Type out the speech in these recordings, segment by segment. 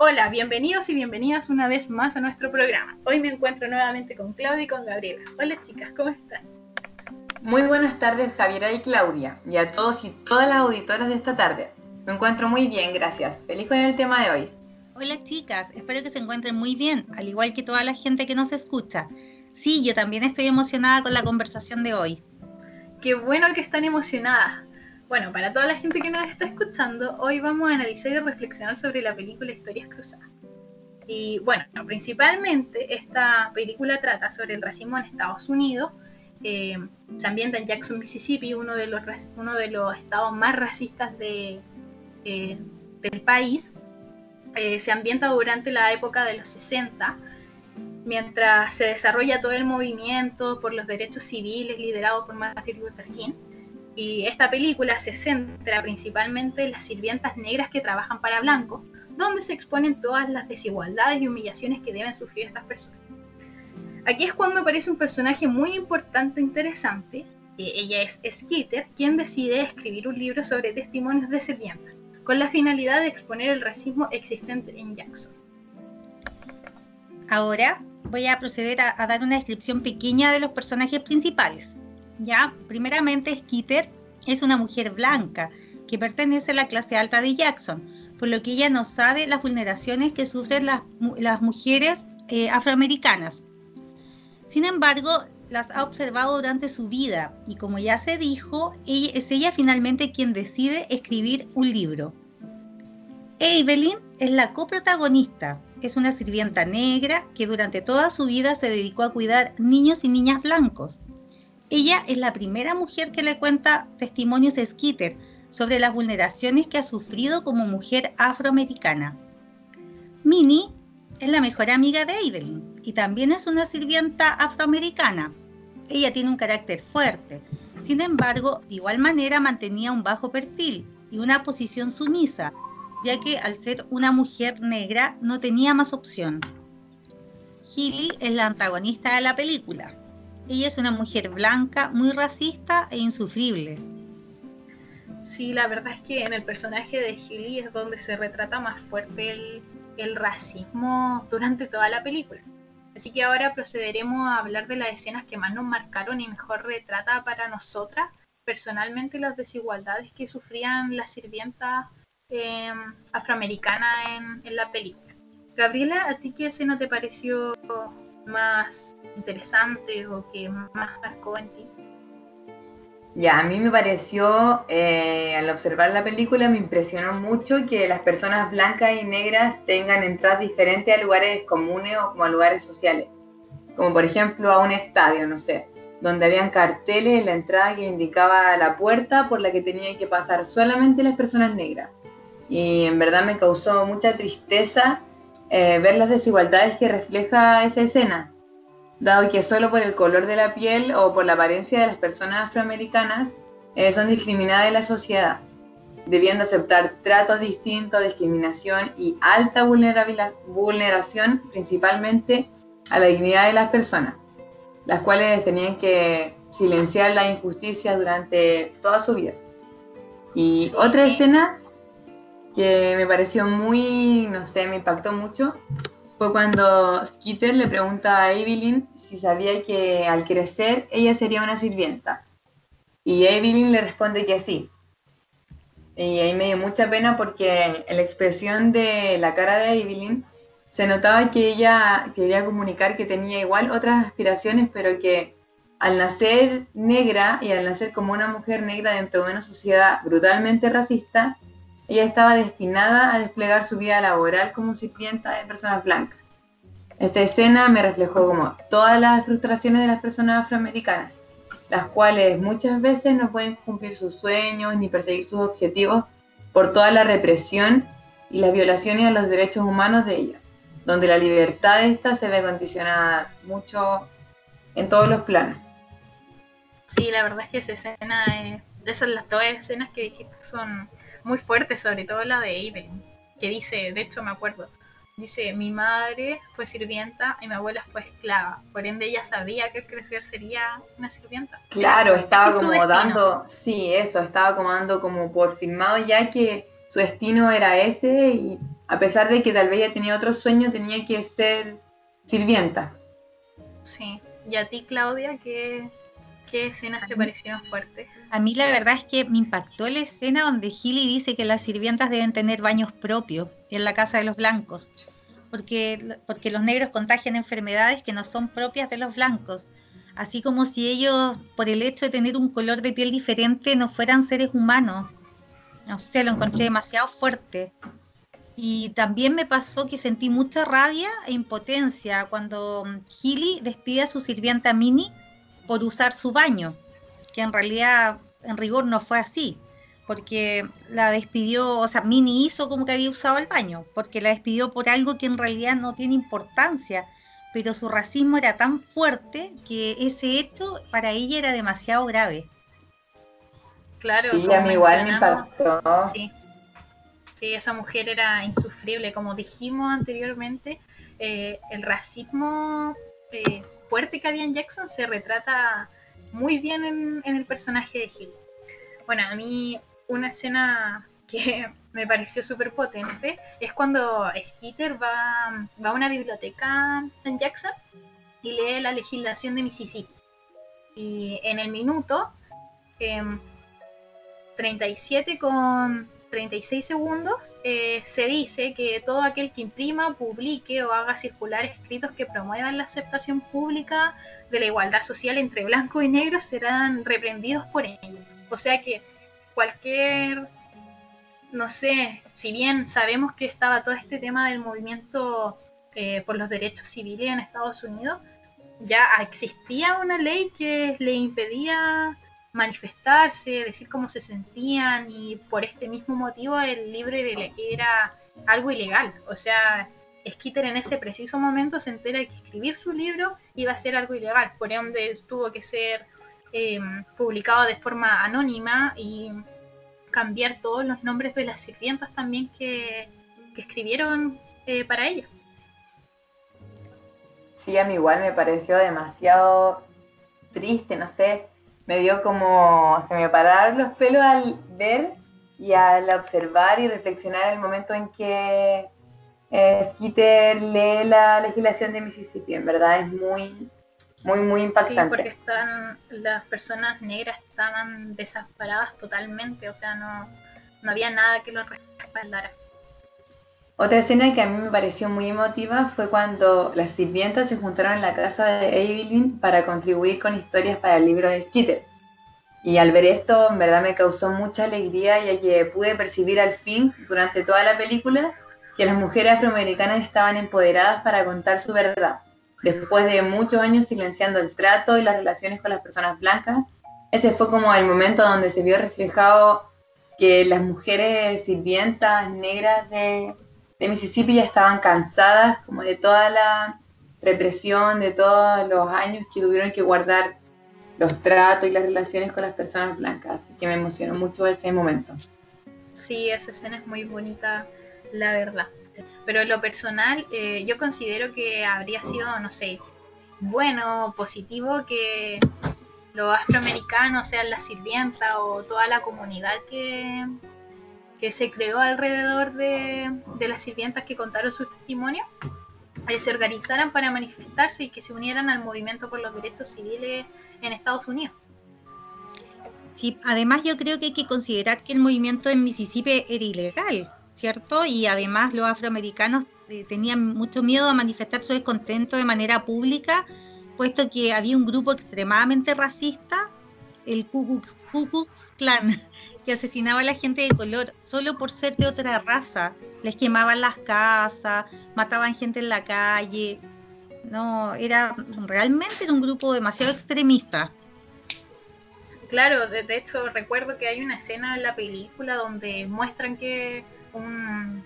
Hola, bienvenidos y bienvenidas una vez más a nuestro programa. Hoy me encuentro nuevamente con Claudia y con Gabriela. Hola chicas, ¿cómo están? Muy buenas tardes Javiera y Claudia, y a todos y todas las auditoras de esta tarde. Me encuentro muy bien, gracias. Feliz con el tema de hoy. Hola chicas, espero que se encuentren muy bien, al igual que toda la gente que nos escucha. Sí, yo también estoy emocionada con la conversación de hoy. Qué bueno que están emocionadas. Bueno, para toda la gente que nos está escuchando, hoy vamos a analizar y reflexionar sobre la película Historias Cruzadas. Y bueno, principalmente esta película trata sobre el racismo en Estados Unidos. Eh, se ambienta en Jackson, Mississippi, uno de los, uno de los estados más racistas de, eh, del país. Eh, se ambienta durante la época de los 60, mientras se desarrolla todo el movimiento por los derechos civiles liderado por Martin Luther King y esta película se centra principalmente en las sirvientas negras que trabajan para blancos, donde se exponen todas las desigualdades y humillaciones que deben sufrir estas personas. Aquí es cuando aparece un personaje muy importante e interesante, ella es Skitter, quien decide escribir un libro sobre testimonios de sirvientas, con la finalidad de exponer el racismo existente en Jackson. Ahora voy a proceder a, a dar una descripción pequeña de los personajes principales. Ya, primeramente, Skitter es una mujer blanca que pertenece a la clase alta de Jackson, por lo que ella no sabe las vulneraciones que sufren las, mujeres eh, afroamericanas. Sin embargo, las ha observado durante su vida y como ya se dijo, es ella finalmente quien decide escribir un libro. Evelyn es la coprotagonista. Es una sirvienta negra que durante toda su vida se dedicó a cuidar niños y niñas blancos. Ella es la primera mujer que le cuenta testimonios a Skitter sobre las vulneraciones que ha sufrido como mujer afroamericana. Minnie es la mejor amiga de Evelyn y también es una sirvienta afroamericana. Ella tiene un carácter fuerte, sin embargo, de igual manera mantenía un bajo perfil y una posición sumisa, ya que al ser una mujer negra no tenía más opción. Hilly es la antagonista de la película. Ella es una mujer blanca, muy racista e insufrible. Sí, la verdad es que en el personaje de Hilly es donde se retrata más fuerte el, el racismo durante toda la película. Así que ahora procederemos a hablar de las escenas que más nos marcaron y mejor retrata para nosotras personalmente las desigualdades que sufrían las sirvientas eh, afroamericanas en, en, la película. Gabriela, ¿a ti qué escena te pareció más interesante o que más marcó en ti? Ya, a mí me pareció, eh, al observar la película, me impresionó mucho que las personas blancas y negras tengan entradas diferentes a lugares comunes o como a lugares sociales. Como por ejemplo a un estadio, no sé, donde habían carteles en la entrada que indicaba la puerta por la que tenían que pasar solamente las personas negras. Y en verdad me causó mucha tristeza eh, ver las desigualdades que refleja esa escena, dado que solo por el color de la piel o por la apariencia de las personas afroamericanas eh, son discriminadas en la sociedad, debiendo aceptar tratos distintos, discriminación y alta vulneración principalmente a la dignidad de las personas, las cuales tenían que silenciar la injusticia durante toda su vida. Y otra escena que me pareció muy, no sé, me impactó mucho, fue cuando Skitter le pregunta a Evelyn si sabía que al crecer ella sería una sirvienta. Y Evelyn le responde que sí. Y ahí me dio mucha pena porque la expresión de la cara de Evelyn se notaba que ella quería comunicar que tenía igual otras aspiraciones, pero que al nacer negra y al nacer como una mujer negra dentro de una sociedad brutalmente racista, ella estaba destinada a desplegar su vida laboral como sirvienta de personas blancas. Esta escena me reflejó como todas las frustraciones de las personas afroamericanas, las cuales muchas veces no pueden cumplir sus sueños ni perseguir sus objetivos por toda la represión y las violaciones a los derechos humanos de ellas, donde la libertad de estas se ve condicionada mucho en todos los planos. Sí, la verdad es que esa escena, eh, esas las dos escenas que dijiste son muy fuerte, sobre todo la de Evelyn, que dice, de hecho me acuerdo, dice, mi madre fue sirvienta y mi abuela fue esclava, por ende ella sabía que al crecer sería una sirvienta. Claro, estaba como dando, sí, eso, estaba como dando como por firmado ya que su destino era ese y a pesar de que tal vez ella tenía otro sueño, tenía que ser sirvienta. Sí. ¿Y a ti, Claudia, qué, qué escenas te parecieron fuertes? A mí la verdad es que me impactó la escena donde Gilly dice que las sirvientas deben tener baños propios en la casa de los blancos, porque, porque los negros contagian enfermedades que no son propias de los blancos, así como si ellos, por el hecho de tener un color de piel diferente, no fueran seres humanos. No sé, lo encontré demasiado fuerte. Y también me pasó que sentí mucha rabia e impotencia cuando Gilly despide a su sirvienta Minnie por usar su baño que en realidad en rigor no fue así, porque la despidió, o sea, Mini hizo como que había usado el baño, porque la despidió por algo que en realidad no tiene importancia, pero su racismo era tan fuerte que ese hecho para ella era demasiado grave. Claro, sí, a mí igual me impactó. Sí. sí, esa mujer era insufrible, como dijimos anteriormente, eh, el racismo eh, fuerte que había en Jackson se retrata muy bien en, el personaje de Hill. Bueno, a mí una escena que me pareció súper potente es cuando Skeeter va, va, a una biblioteca en Jackson y lee la legislación de Mississippi. Y en el minuto 37 em, con 36 segundos eh, se dice que todo aquel que imprima, publique o haga circular escritos que promuevan la aceptación pública de la igualdad social entre blanco y negro serán reprendidos por ello. O sea que cualquier, no sé, si bien sabemos que estaba todo este tema del movimiento eh, por los derechos civiles en Estados Unidos, ya existía una ley que le impedía manifestarse, decir cómo se sentían y por este mismo motivo el libro era algo ilegal. O sea, Skeeter en ese preciso momento se entera que escribir su libro iba a ser algo ilegal, por ende tuvo que ser em, publicado de forma anónima y cambiar todos los nombres de las sirvientas también que, escribieron eh, para ella. Sí, a mí igual me pareció demasiado triste, no sé, me dio como, se me pararon los pelos al ver y al observar y reflexionar el momento en que Skeeter lee la legislación de Mississippi, en verdad es muy, muy, muy impactante. Sí, porque están, las personas negras estaban desamparadas totalmente, o sea, no, no había nada que los respaldara. Otra escena que a mí me pareció muy emotiva fue cuando las sirvientas se juntaron en la casa de Evelyn para contribuir con historias para el libro de Skeeter. Y al ver esto, en verdad me causó mucha alegría, ya que pude percibir al fin, durante toda la película, que las mujeres afroamericanas estaban empoderadas para contar su verdad. Después de muchos años silenciando el trato y las relaciones con las personas blancas, ese fue como el momento donde se vio reflejado que las mujeres sirvientas negras de, Mississippi ya estaban cansadas como de toda la represión, de todos los años que tuvieron que guardar los tratos y las relaciones con las personas blancas. Así que me emocionó mucho ese momento. Sí, esa escena es muy bonita la verdad. Pero en lo personal, eh, yo considero que habría sido, no sé, bueno, positivo que los afroamericanos, sean la sirvienta o toda la comunidad que, que se creó alrededor de, las sirvientas que contaron sus testimonios, eh, se organizaran para manifestarse y que se unieran al movimiento por los derechos civiles en Estados Unidos. Sí, además yo creo que hay que considerar que el movimiento en Mississippi era ilegal. ¿cierto? Y además los afroamericanos eh, tenían mucho miedo a manifestar su descontento de manera pública, puesto que había un grupo extremadamente racista, el Ku Klux, Klan, que asesinaba a la gente de color solo por ser de otra raza. Les quemaban las casas, mataban gente en la calle. No, era realmente un grupo demasiado extremista. Claro, de hecho recuerdo que hay una escena en la película donde muestran que un,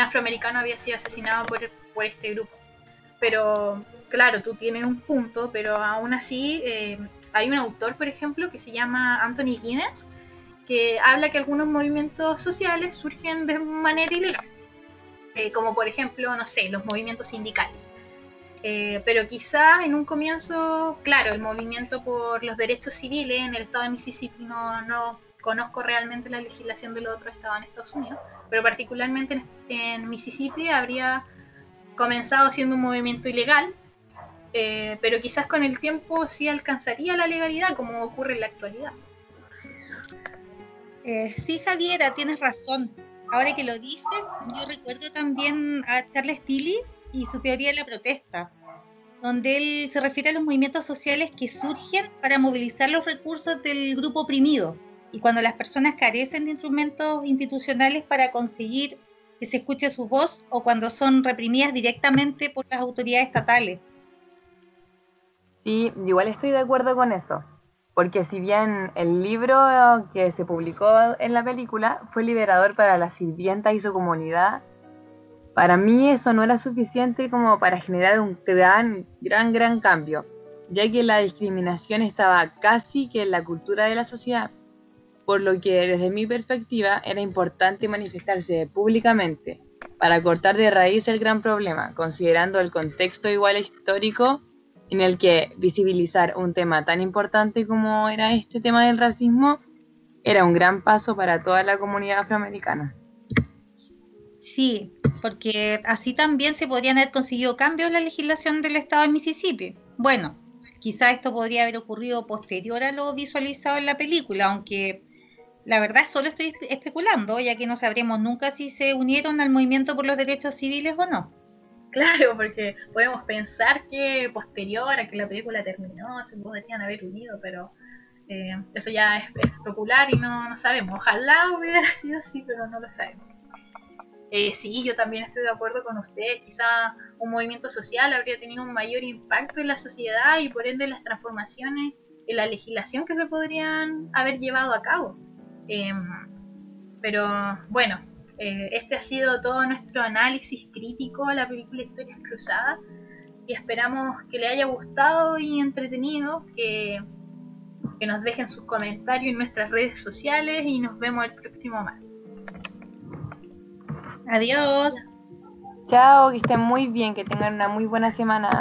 afroamericano había sido asesinado por, por, este grupo. Pero, claro, tú tienes un punto, pero aún así eh, hay un autor, por ejemplo, que se llama Anthony Guinness, que habla que algunos movimientos sociales surgen de manera ilegal. Eh, como por ejemplo, no sé, los movimientos sindicales. Eh, pero quizá en un comienzo, claro, el movimiento por los derechos civiles en el estado de Mississippi no, no conozco realmente la legislación de los otros estados en Estados Unidos, pero particularmente en, Mississippi habría comenzado siendo un movimiento ilegal, eh, pero quizás con el tiempo sí alcanzaría la legalidad como ocurre en la actualidad. Eh, sí, Javiera, tienes razón. Ahora que lo dices, yo recuerdo también a Charles Tilly y su teoría de la protesta, donde él se refiere a los movimientos sociales que surgen para movilizar los recursos del grupo oprimido y cuando las personas carecen de instrumentos institucionales para conseguir que se escuche su voz o cuando son reprimidas directamente por las autoridades estatales. Sí, igual estoy de acuerdo con eso, porque si bien el libro que se publicó en la película fue liberador para la sirvienta y su comunidad, para mí eso no era suficiente como para generar un gran, gran, gran cambio, ya que la discriminación estaba casi que en la cultura de la sociedad por lo que desde mi perspectiva era importante manifestarse públicamente para cortar de raíz el gran problema, considerando el contexto igual histórico en el que visibilizar un tema tan importante como era este tema del racismo era un gran paso para toda la comunidad afroamericana. Sí, porque así también se podrían haber conseguido cambios en la legislación del estado de Mississippi. Bueno, quizá esto podría haber ocurrido posterior a lo visualizado en la película, aunque la verdad solo estoy especulando, ya que no sabremos nunca si se unieron al movimiento por los derechos civiles o no. Claro, porque podemos pensar que posterior a que la película terminó se podrían haber unido, pero eh, eso ya es especular y no, no, sabemos. Ojalá hubiera sido así, pero no lo sabemos. Eh, sí, yo también estoy de acuerdo con usted. Quizá un movimiento social habría tenido un mayor impacto en la sociedad y por ende las transformaciones en la legislación que se podrían haber llevado a cabo. Em, pero bueno, eh, este ha sido todo nuestro análisis crítico a la película Historias Cruzadas y esperamos que le haya gustado y entretenido, que, que nos dejen sus comentarios en nuestras redes sociales y nos vemos el próximo martes. Adiós. Chao, que estén muy bien, que tengan una muy buena semana.